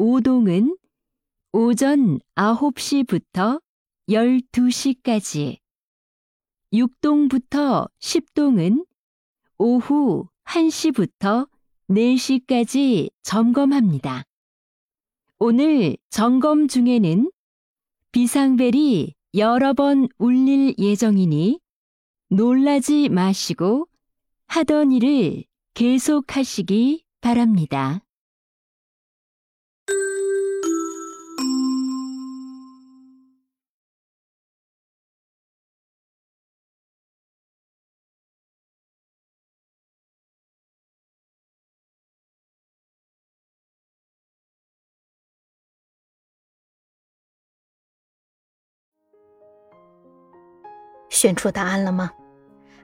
5동은 오전 9시부터 12시까지, 6동부터 10동은 오후 1시부터 4시까지 점검합니다. 오늘 점검 중에는 비상벨이 여러 번 울릴 예정이니 놀라지 마시고 하던 일을 계속하시기 바랍니다. 选出答案了吗？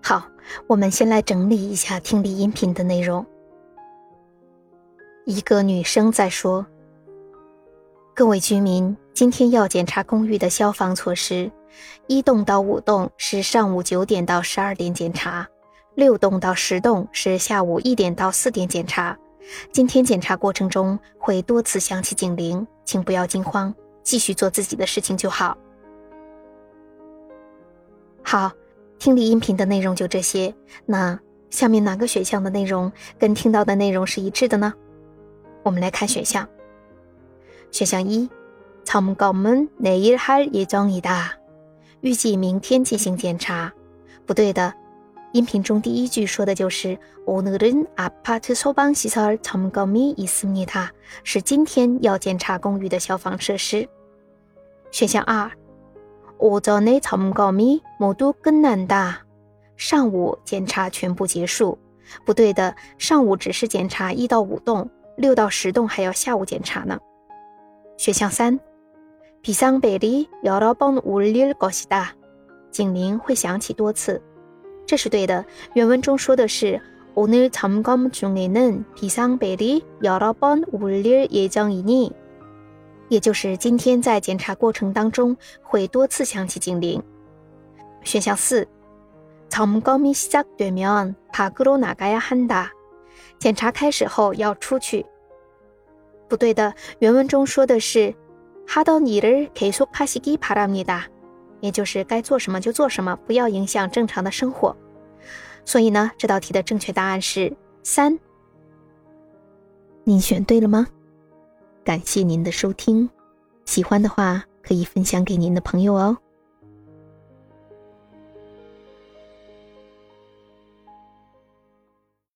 好，我们先来整理一下听力音频的内容。一个女生在说：“各位居民，今天要检查公寓的消防措施。一栋到五栋是上午九点到十二点检查，六栋到十栋是下午一点到四点检查。今天检查过程中会多次响起警铃，请不要惊慌，继续做自己的事情就好。”好，听力音频的内容就这些。那下面哪个选项的内容跟听到的内容是一致的呢？我们来看选项。选项一，참고문내일할예정이 다， 预计明天进行检查。不对的，音频中第一句说的就是오늘은아파트소방시설점검이있습니 다， 是今天要检查公寓的消防设施。选项二。 오전에점검이모두끝난 다。 上午检查全部结束。不对的，上午只是检查一到五栋，六到十栋还要下午检查呢。选项三，비상벨이여러번울릴것이 다。 警铃会响起多次。这是对的。原文中说的是오늘점검중에는비상벨이여러번울릴예정이 니。 也就是今天在检查过程当中会多次响起警铃。选项四，점검이시작되면밖으로나가야한 다。 检查开始后要出去。不对的，原文中说的是하던일을계속하시기바랍니 다， 也就是该做什么就做什么，不要影响正常的生活。所以呢，这道题的正确答案是三。您选对了吗？ 感谢您的收听，喜欢的话可以分享给您的朋友哦。